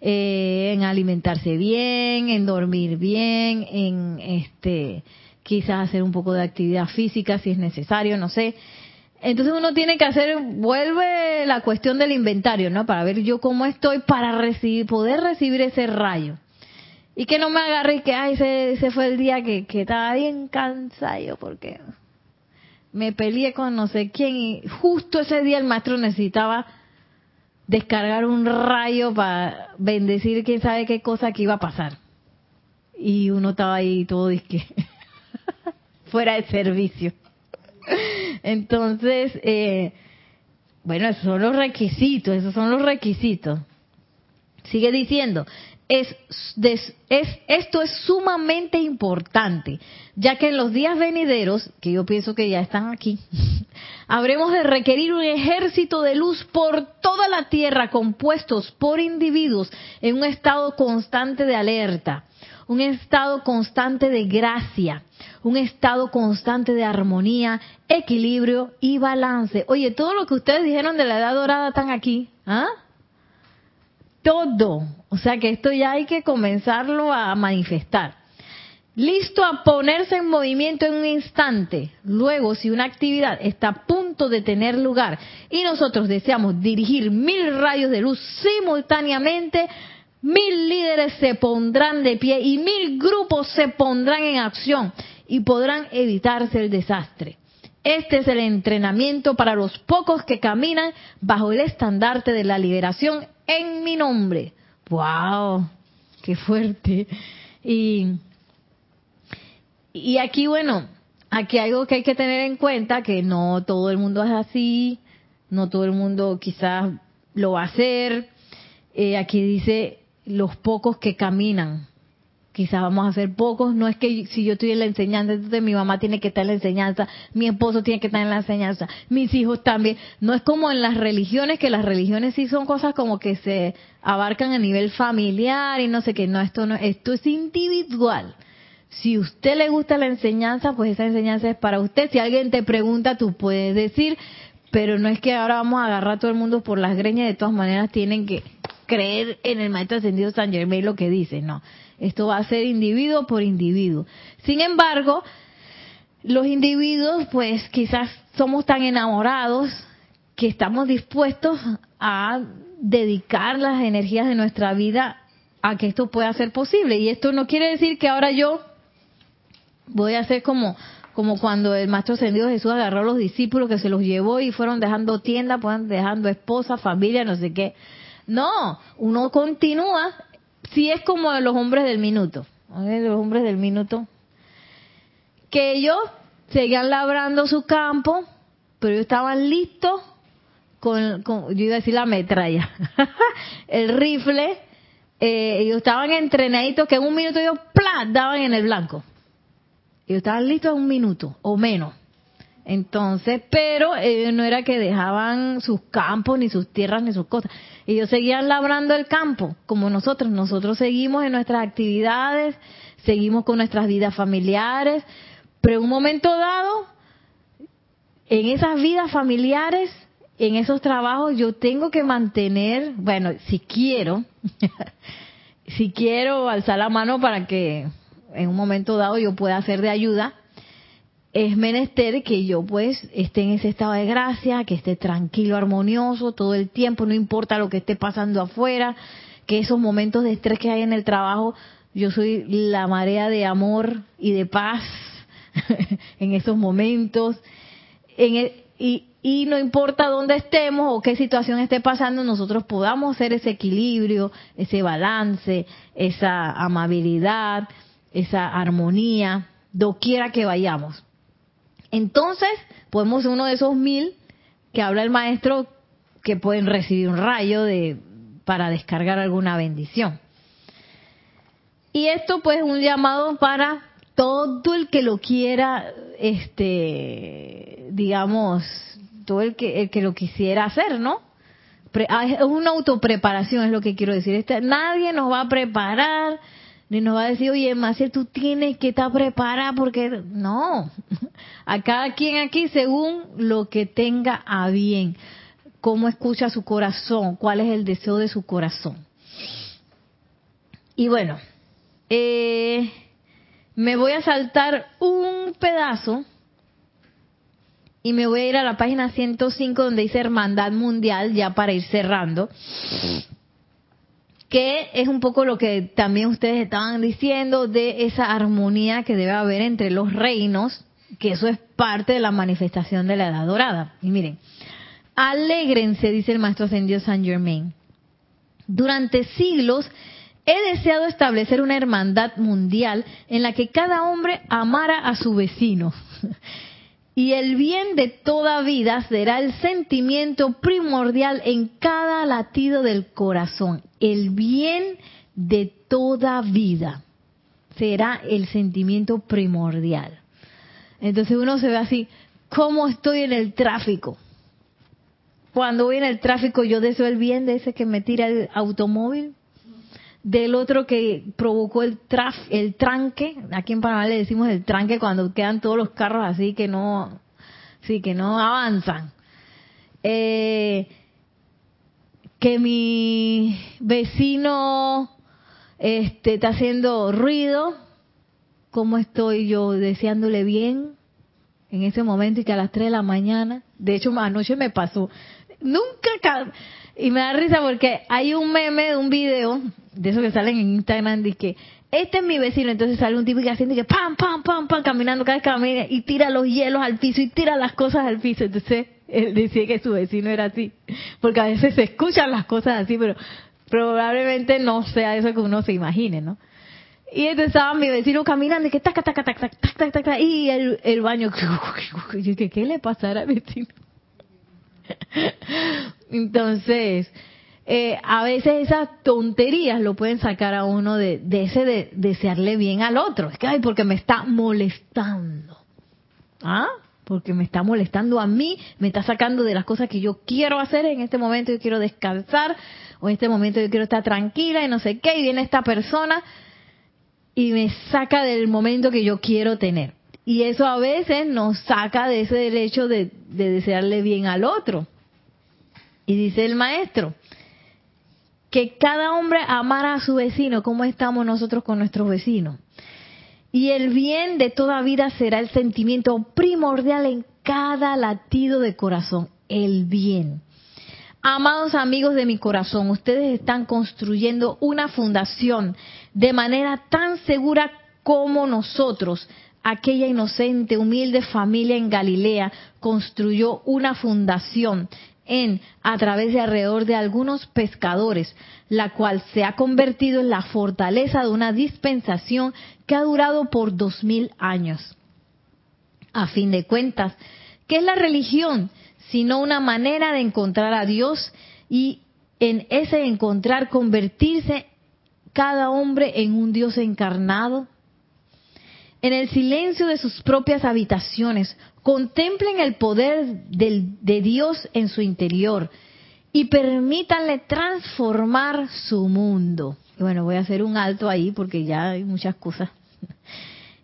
eh, en alimentarse bien, en dormir bien, en este, quizás hacer un poco de actividad física si es necesario, no sé. Entonces uno tiene que hacer, vuelve la cuestión del inventario, ¿no? Para ver yo cómo estoy para poder recibir ese rayo y que no me agarre y que, ay, ese, fue el día que, que estaba bien cansado porque me peleé con no sé quién y justo ese día el maestro necesitaba descargar un rayo para bendecir quién sabe qué cosa que iba a pasar. Y uno estaba ahí todo disque fuera de servicio. Entonces, eh, bueno, esos son los requisitos, esos son los requisitos. Sigue diciendo, es, esto es sumamente importante, ya que en los días venideros, que yo pienso que ya están aquí, habremos de requerir un ejército de luz por toda la tierra compuestos por individuos en un estado constante de alerta, un estado constante de gracia, un estado constante de armonía, equilibrio y balance. Oye, todo lo que ustedes dijeron de la edad dorada están aquí, ¿ah? Todo. O sea que esto ya hay que comenzarlo a manifestar listo a ponerse en movimiento en un instante. Luego, si una actividad está a punto de tener lugar y nosotros deseamos dirigir mil rayos de luz simultáneamente, mil líderes se pondrán de pie y mil grupos se pondrán en acción y podrán evitarse el desastre. Este es el entrenamiento para los pocos que caminan bajo el estandarte de la liberación en mi nombre. ¡Wow! ¡Qué fuerte! Y aquí, bueno, aquí algo que hay que tener en cuenta, que no todo el mundo es así, no todo el mundo quizás lo va a hacer. Eh, aquí dice los pocos que caminan. Quizás vamos a ser pocos. No es que si yo estoy en la enseñanza, entonces mi mamá tiene que estar en la enseñanza, mi esposo tiene que estar en la enseñanza, mis hijos también. No es como en las religiones, que las religiones sí son cosas como que se abarcan a nivel familiar y no sé qué. No, esto no, esto es individual. Si usted le gusta la enseñanza, pues esa enseñanza es para usted. Si alguien te pregunta, tú puedes decir, pero no es que ahora vamos a agarrar a todo el mundo por las greñas, de todas maneras tienen que creer en el maestro ascendido San Germain lo que dice, no. Esto va a ser individuo por individuo. Sin embargo, los individuos, pues quizás somos tan enamorados que estamos dispuestos a dedicar las energías de nuestra vida a que esto pueda ser posible. Y esto no quiere decir que ahora yo voy a hacer como como cuando el maestro ascendido Jesús agarró a los discípulos que se los llevó y fueron dejando tienda, fueron dejando esposa, familia, no sé qué. No, uno continúa, si es como los hombres del minuto, los hombres del minuto, que ellos seguían labrando su campo, pero ellos estaban listos con, yo iba a decir la metralla, el rifle, eh, ellos estaban entrenaditos que en un minuto ellos ¡plá! daban en el blanco. Ellos estaban listos en un minuto o menos. Entonces, pero no era que dejaban sus campos, ni sus tierras, ni sus cosas. Ellos seguían labrando el campo, como nosotros. Nosotros seguimos en nuestras actividades, seguimos con nuestras vidas familiares, pero en un momento dado, en esas vidas familiares, en esos trabajos, yo tengo que mantener, bueno, si quiero, si quiero alzar la mano para que en un momento dado yo pueda ser de ayuda, es menester que yo pues esté en ese estado de gracia, que esté tranquilo, armonioso todo el tiempo, no importa lo que esté pasando afuera, que esos momentos de estrés que hay en el trabajo, yo soy la marea de amor y de paz en esos momentos. En y, y no importa dónde estemos o qué situación esté pasando, nosotros podamos hacer ese equilibrio, ese balance, esa amabilidad, esa armonía, doquiera que vayamos. Entonces, podemos ser uno de esos mil que habla el maestro que pueden recibir un rayo de para descargar alguna bendición. Y esto pues es un llamado para todo el que lo quiera, este, digamos, todo el que, el que lo quisiera hacer, ¿no? Ah, es una autopreparación, es lo que quiero decir. Este, nadie nos va a preparar, ni nos va a decir, oye, Maciel, tú tienes que estar preparada porque no, a cada quien aquí según lo que tenga a bien, cómo escucha su corazón, cuál es el deseo de su corazón. Y bueno, eh, me voy a saltar un pedazo y me voy a ir a la página 105 donde dice Hermandad Mundial, ya para ir cerrando que es un poco lo que también ustedes estaban diciendo de esa armonía que debe haber entre los reinos, que eso es parte de la manifestación de la edad dorada. Y miren, alégrense, dice el maestro ascendido San Germain. Durante siglos he deseado establecer una hermandad mundial en la que cada hombre amara a su vecino y el bien de toda vida será el sentimiento primordial en cada latido del corazón. El bien de toda vida será el sentimiento primordial. Entonces uno se ve así, cómo estoy en el tráfico. Cuando voy en el tráfico yo deseo el bien de ese que me tira el automóvil, del otro que provocó el traf, el tranque, aquí en Panamá le decimos el tranque cuando quedan todos los carros así que no, sí, que no avanzan. Eh, que mi vecino este, está haciendo ruido, ¿cómo estoy yo deseándole bien en ese momento y que a las 3 de la mañana, de hecho anoche me pasó, nunca, y me da risa porque hay un meme de un video, de esos que salen en Instagram, de que este es mi vecino, entonces sale un tipo que haciendo que pam, pam, pam, pam, caminando cada vez camina y tira los hielos al piso y tira las cosas al piso, entonces él decía que su vecino era así, porque a veces se escuchan las cosas así, pero probablemente no sea eso que uno se imagine, ¿no? Y entonces estaba mi vecino caminando y que taca, taca, taca, taca, taca, taca, y el, el baño, y dije, ¿qué le pasará al vecino? Entonces, eh, a veces esas tonterías lo pueden sacar a uno de, de ese de desearle bien al otro. Es que, ay, porque me está molestando. ¿Ah? Porque me está molestando a mí, me está sacando de las cosas que yo quiero hacer en este momento, yo quiero descansar, o en este momento yo quiero estar tranquila y no sé qué, y viene esta persona y me saca del momento que yo quiero tener. Y eso a veces nos saca de ese derecho de, de desearle bien al otro. Y dice el maestro, que cada hombre amara a su vecino, como estamos nosotros con nuestros vecinos. Y el bien de toda vida será el sentimiento primordial en cada latido de corazón, el bien. Amados amigos de mi corazón, ustedes están construyendo una fundación de manera tan segura como nosotros, aquella inocente, humilde familia en Galilea, construyó una fundación en a través de alrededor de algunos pescadores, la cual se ha convertido en la fortaleza de una dispensación que ha durado por dos mil años. A fin de cuentas, ¿qué es la religión? Sino una manera de encontrar a Dios y en ese encontrar convertirse cada hombre en un Dios encarnado. En el silencio de sus propias habitaciones, contemplen el poder de Dios en su interior y permítanle transformar su mundo. bueno, voy a hacer un alto ahí porque ya hay muchas cosas.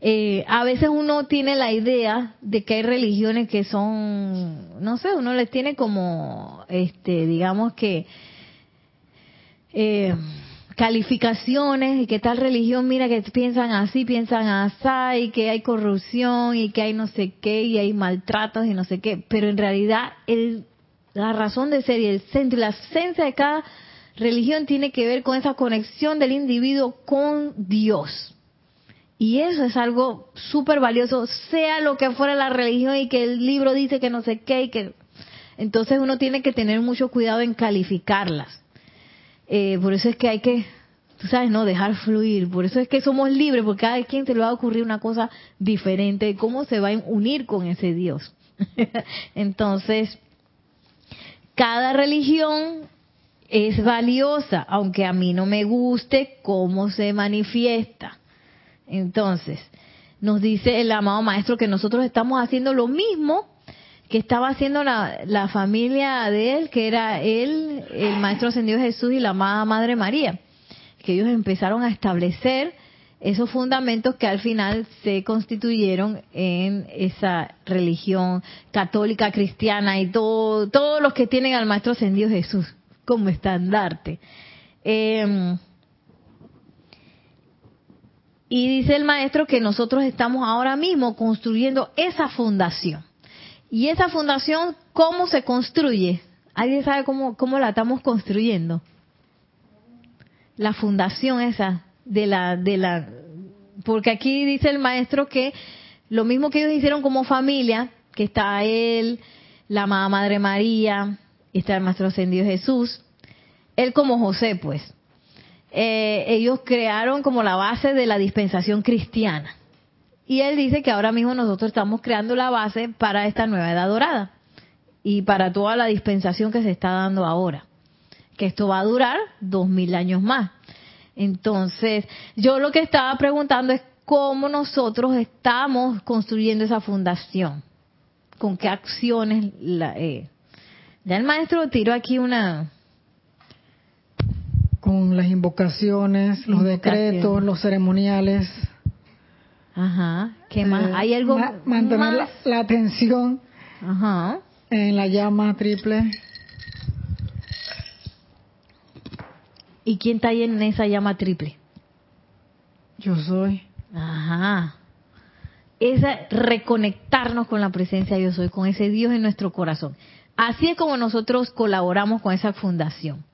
Eh, a veces uno tiene la idea de que hay religiones que son, no sé, uno les tiene como, este, digamos que, eh, calificaciones y que tal religión, mira que piensan así, piensan así, y que hay corrupción y que hay no sé qué y hay maltratos y no sé qué, pero en realidad el, la razón de ser y el centro y la esencia de cada religión tiene que ver con esa conexión del individuo con Dios. Y eso es algo súper valioso, sea lo que fuera la religión y que el libro dice que no sé qué y que... Entonces uno tiene que tener mucho cuidado en calificarlas eh, por eso es que hay que, tú sabes, no dejar fluir. Por eso es que somos libres, porque cada quien se le va a ocurrir una cosa diferente cómo se va a unir con ese Dios. Entonces, cada religión es valiosa, aunque a mí no me guste cómo se manifiesta. Entonces, nos dice el amado maestro que nosotros estamos haciendo lo mismo que estaba haciendo la, familia de él, que era él, el Maestro Ascendido Jesús y la amada Madre María, que ellos empezaron a establecer esos fundamentos que al final se constituyeron en esa religión católica, cristiana y todo, todos los que tienen al Maestro Ascendido Jesús como estandarte. Em, y dice el maestro que nosotros estamos ahora mismo construyendo esa fundación. ¿Y esa fundación cómo se construye? ¿Alguien sabe cómo, cómo la estamos construyendo? La fundación esa de la, de la, porque aquí dice el maestro que lo mismo que ellos hicieron como familia, que está él, la Madre María, está el Maestro Ascendido Jesús, él como José, pues, eh, ellos crearon como la base de la dispensación cristiana. Y él dice que ahora mismo nosotros estamos creando la base para esta nueva edad dorada y para toda la dispensación que se está dando ahora. Que esto va a durar dos mil años más. Entonces, yo lo que estaba preguntando es cómo nosotros estamos construyendo esa fundación. con qué acciones la, eh, ya el maestro tiró aquí una con las invocaciones, los Invocaciones. decretos, los ceremoniales. ajá qué más eh, hay algo ma- mantener la, la atención ajá en la llama triple. Y quién está ahí en esa llama triple Yo soy. Ajá. Esa reconectarnos con la presencia yo soy, con ese Dios en nuestro corazón. Así es como nosotros colaboramos con esa fundación.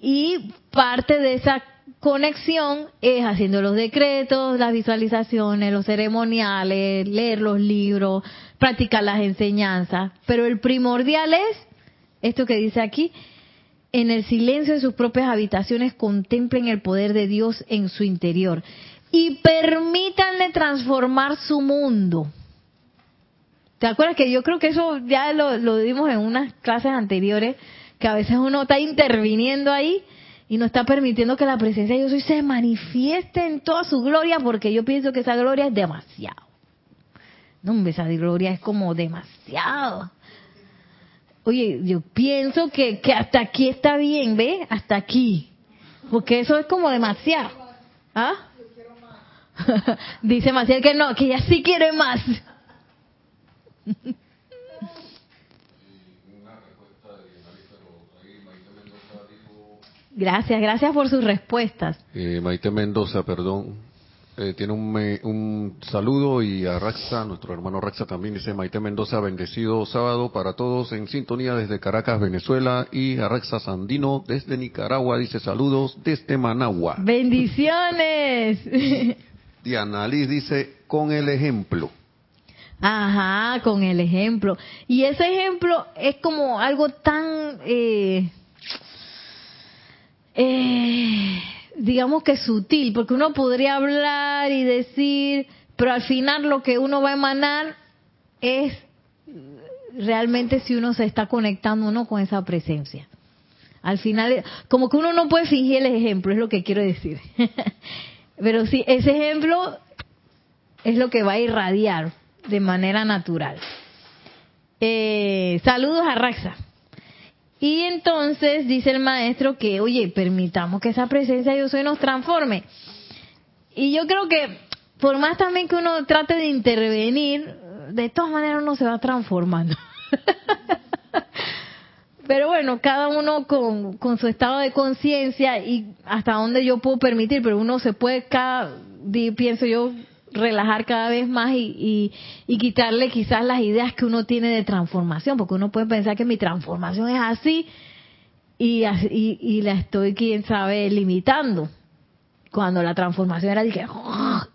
Y parte de esa conexión es haciendo los decretos, las visualizaciones, los ceremoniales, leer los libros, practicar las enseñanzas. Pero el primordial es esto que dice aquí, en el silencio de sus propias habitaciones contemplen el poder de Dios en su interior y permítanle transformar su mundo. ¿Te acuerdas que yo creo que eso ya lo, lo dimos en unas clases anteriores, que a veces uno está interviniendo ahí y no está permitiendo que la presencia de Dios se manifieste en toda su gloria, porque yo pienso que esa gloria es demasiado. No, esa gloria es como demasiado. Oye, yo pienso que, que hasta aquí está bien, ¿ve? Hasta aquí. Porque eso es como demasiado. ¿Ah? Dice Maciel que no, que ella sí quiere más. Gracias, gracias por sus respuestas. Eh, Maite Mendoza, perdón, eh, tiene un, me- un saludo y a Raxa, nuestro hermano Raxa también dice Maite Mendoza, bendecido sábado para todos en sintonía desde Caracas, Venezuela y a Raxa Sandino desde Nicaragua dice saludos desde Managua. Bendiciones. Diana Liz dice con el ejemplo. Ajá, con el ejemplo. Y ese ejemplo es como algo tan, eh, eh, digamos que sutil, porque uno podría hablar y decir, pero al final lo que uno va a emanar es realmente si uno se está conectando o no con esa presencia. Al final, como que uno no puede fingir el ejemplo, es lo que quiero decir. Pero sí, ese ejemplo es lo que va a irradiar de manera natural. Eh, saludos a Raxa. Y entonces dice el maestro que, oye, permitamos que esa presencia yo soy nos transforme. Y yo creo que, por más también que uno trate de intervenir, de todas maneras uno se va transformando. Pero bueno, cada uno con, con su estado de conciencia y hasta dónde yo puedo permitir, pero uno se puede, cada, pienso yo, relajar cada vez más y, y, y quitarle quizás las ideas que uno tiene de transformación, porque uno puede pensar que mi transformación es así y, y, y la estoy, quién sabe, limitando. Cuando la transformación era, dije,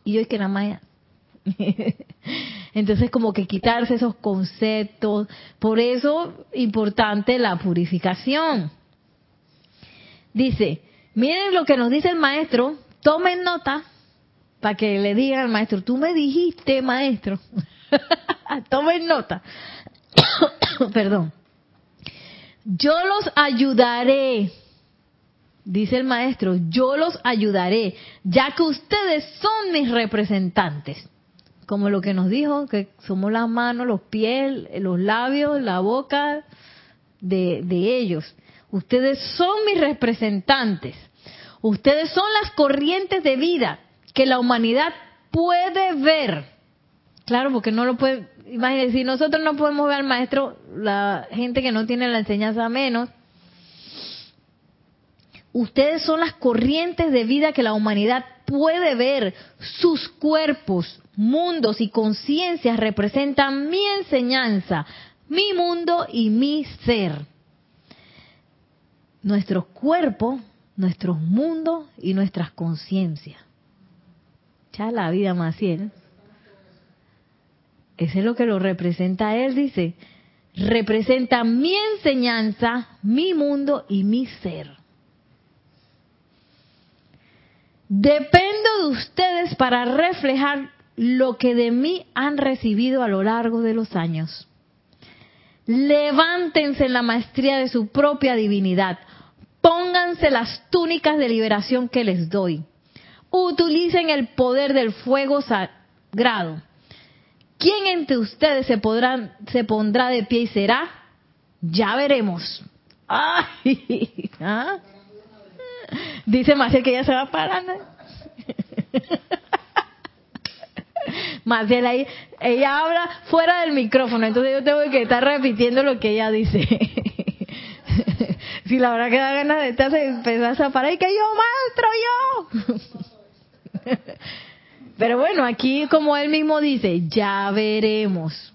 y yo es que nada más entonces, como que quitarse esos conceptos. Por eso, importante la purificación. Dice, miren lo que nos dice el maestro, tomen nota para que le digan al maestro, tú me dijiste, maestro. tomen nota. Perdón. Yo los ayudaré, dice el maestro, yo los ayudaré, ya que ustedes son mis representantes como lo que nos dijo, que somos las manos, los pies, los labios, la boca de, de ellos. Ustedes son mis representantes. Ustedes son las corrientes de vida que la humanidad puede ver. Claro, porque no lo puede. Imagínense, si nosotros no podemos ver al maestro, la gente que no tiene la enseñanza menos. Ustedes son las corrientes de vida que la humanidad puede ver. Sus cuerpos, mundos y conciencias representan mi enseñanza, mi mundo y mi ser. Nuestros cuerpos, nuestros mundos y nuestras conciencias. Ya la vida, Maciel. Ese es lo que lo representa él, dice. Representa mi enseñanza, mi mundo y mi ser. Dependo de ustedes para reflejar lo que de mí han recibido a lo largo de los años. Levántense en la maestría de su propia divinidad. Pónganse las túnicas de liberación que les doy. Utilicen el poder del fuego sagrado. ¿quién entre ustedes se, podrá, se pondrá de pie y será? Ya veremos. ¿ah? Dice Maciel que ya se va parar. Maciel ahí, ella habla fuera del micrófono, entonces yo tengo que estar repitiendo lo que ella dice. si la verdad que da ganas de estar, empezar a parar y que yo, maestro, yo. Pero bueno, aquí como él mismo dice, ya veremos.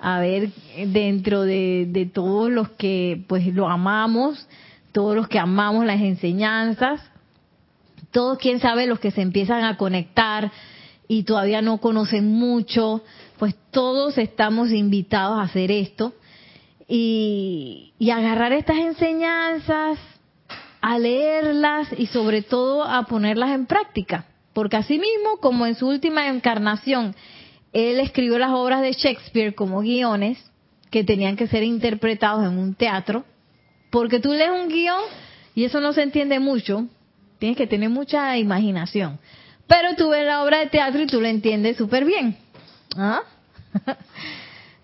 A ver, dentro de, todos los que pues lo amamos, todos los que amamos las enseñanzas, todos, quién sabe, los que se empiezan a conectar y todavía no conocen mucho, pues todos estamos invitados a hacer esto y, y agarrar estas enseñanzas, a leerlas y sobre todo a ponerlas en práctica. Porque así mismo, como en su última encarnación, él escribió las obras de Shakespeare como guiones que tenían que ser interpretados en un teatro, porque tú lees un guion y eso no se entiende mucho, tienes que tener mucha imaginación. Pero tú ves la obra de teatro y tú la entiendes súper bien. ¿Ah?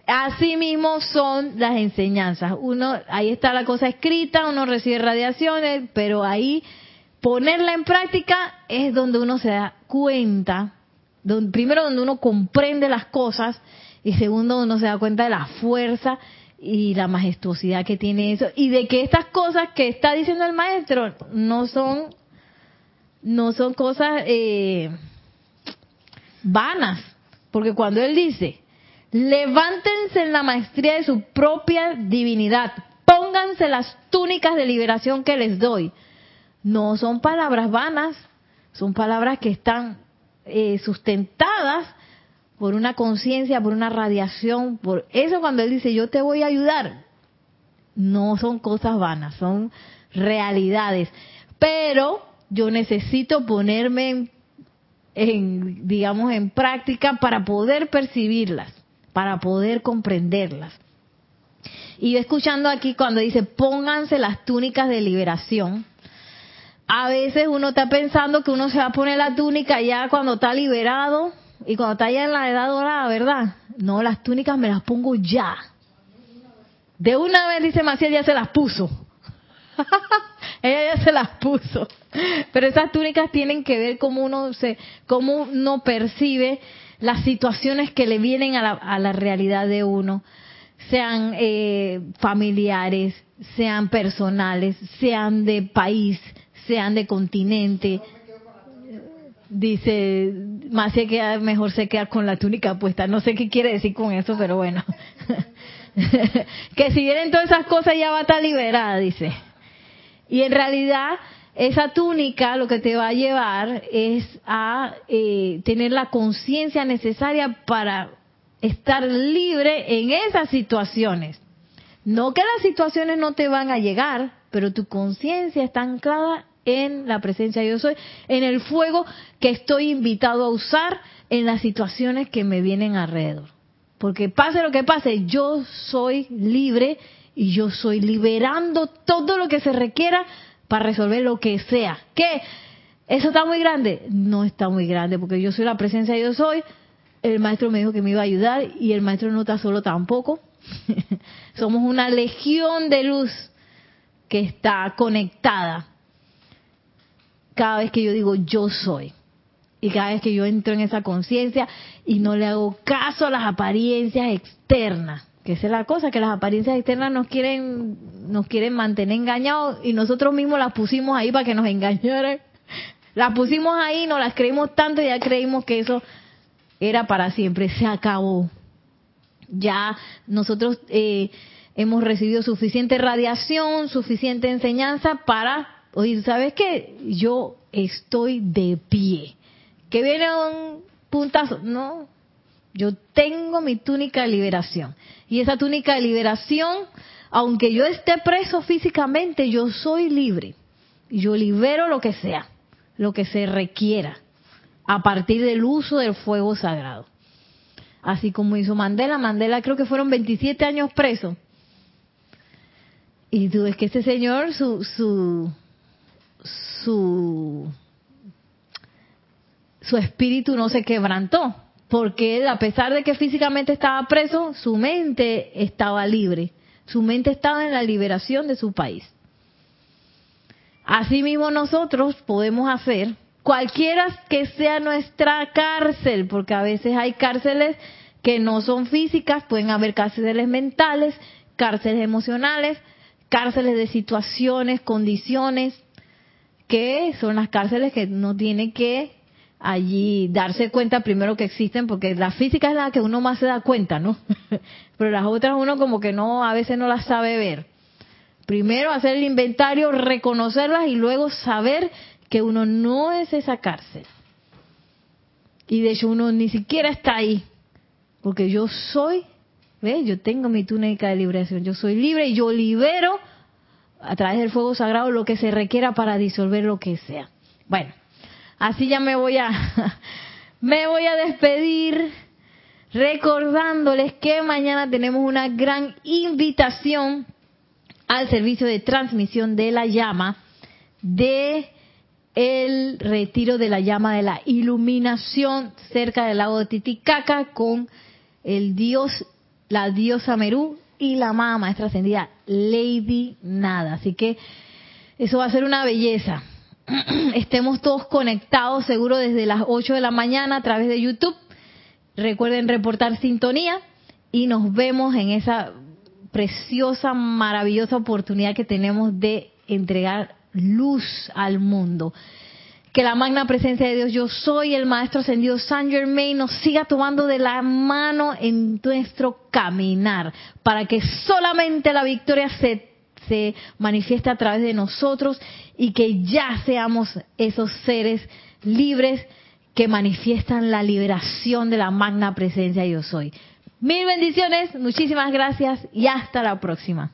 Así mismo son las enseñanzas. Uno, ahí está la cosa escrita, uno recibe radiaciones, pero ahí ponerla en práctica es donde uno se da cuenta, primero donde uno comprende las cosas y segundo uno se da cuenta de la fuerza y la majestuosidad que tiene eso y de que estas cosas que está diciendo el maestro no son no son cosas eh, vanas. Porque cuando él dice levántense en la maestría de su propia divinidad pónganse las túnicas de liberación que les doy no son palabras vanas son palabras que están eh, sustentadas por una conciencia, por una radiación, por eso cuando él dice yo te voy a ayudar, no son cosas vanas, son realidades. Pero yo necesito ponerme en, digamos, en práctica para poder percibirlas, para poder comprenderlas. Y escuchando aquí cuando dice pónganse las túnicas de liberación, a veces uno está pensando que uno se va a poner la túnica ya cuando está liberado, y cuando está allá en la edad dorada, ¿verdad? No, las túnicas me las pongo ya. De una vez, dice Maciel, ya se las puso. Ella ya se las puso. Pero esas túnicas tienen que ver cómo uno se, cómo uno percibe las situaciones que le vienen a la, a la realidad de uno, sean eh, familiares, sean personales, sean de país, sean de continente, Dice, más que mejor se queda con la túnica puesta. No sé qué quiere decir con eso, pero bueno. que si vienen todas esas cosas ya va a estar liberada, dice. Y en realidad esa túnica lo que te va a llevar es a eh, tener la conciencia necesaria para estar libre en esas situaciones. No que las situaciones no te van a llegar, pero tu conciencia está anclada en la presencia yo soy, en el fuego que estoy invitado a usar en las situaciones que me vienen alrededor. Porque pase lo que pase, yo soy libre y yo soy liberando todo lo que se requiera para resolver lo que sea. ¿Qué? ¿Eso está muy grande? No está muy grande porque yo soy la presencia yo soy. El maestro me dijo que me iba a ayudar y el maestro no está solo tampoco. Somos una legión de luz que está conectada cada vez que yo digo yo soy. Y cada vez que yo entro en esa conciencia y no le hago caso a las apariencias externas, que esa es la cosa, que las apariencias externas nos quieren, nos quieren mantener engañados y nosotros mismos las pusimos ahí para que nos engañaran. Las pusimos ahí, nos las creímos tanto y ya creímos que eso era para siempre, se acabó. Ya nosotros eh, hemos recibido suficiente radiación, suficiente enseñanza para oye, ¿sabes qué? Yo estoy de pie. Que viene un puntazo. No, yo tengo mi túnica de liberación. Y esa túnica de liberación, aunque yo esté preso físicamente, yo soy libre. Yo libero lo que sea, lo que se requiera, a partir del uso del fuego sagrado. Así como hizo Mandela. Mandela creo que fueron 27 años preso. Y tú ves que ese señor, su, su, su, su espíritu no se quebrantó, porque a pesar de que físicamente estaba preso, su mente estaba libre, su mente estaba en la liberación de su país. Asimismo nosotros podemos hacer cualquiera que sea nuestra cárcel, porque a veces hay cárceles que no son físicas, pueden haber cárceles mentales, cárceles emocionales, cárceles de situaciones, condiciones, que son las cárceles que no tiene que allí darse cuenta primero que existen, porque la física es la que uno más se da cuenta, ¿no? Pero las otras uno como que no, a veces no las sabe ver. Primero hacer el inventario, reconocerlas y luego saber que uno no es esa cárcel. Y de hecho uno ni siquiera está ahí, porque yo soy, ¿ves? Yo tengo mi túnica de liberación, yo soy libre y yo libero a través del fuego sagrado lo que se requiera para disolver lo que sea. Bueno, Así ya me voy a me voy a despedir recordándoles que mañana tenemos una gran invitación al servicio de transmisión de la llama de el retiro de la llama de la iluminación cerca del lago de Titicaca con el dios, la diosa Merú y la amada maestra ascendida Lady Nada. Así que eso va a ser una belleza. estemos todos conectados, seguro desde las 8 de la mañana a través de YouTube. Recuerden reportar sintonía y nos vemos en esa preciosa, maravillosa oportunidad que tenemos de entregar luz al mundo. Que la magna presencia de Dios, yo soy el Maestro Ascendido San Germain, nos siga tomando de la mano en nuestro caminar, para que solamente la victoria se manifiesta a través de nosotros y que ya seamos esos seres libres que manifiestan la liberación de la magna presencia yo soy. Mil bendiciones, muchísimas gracias y hasta la próxima.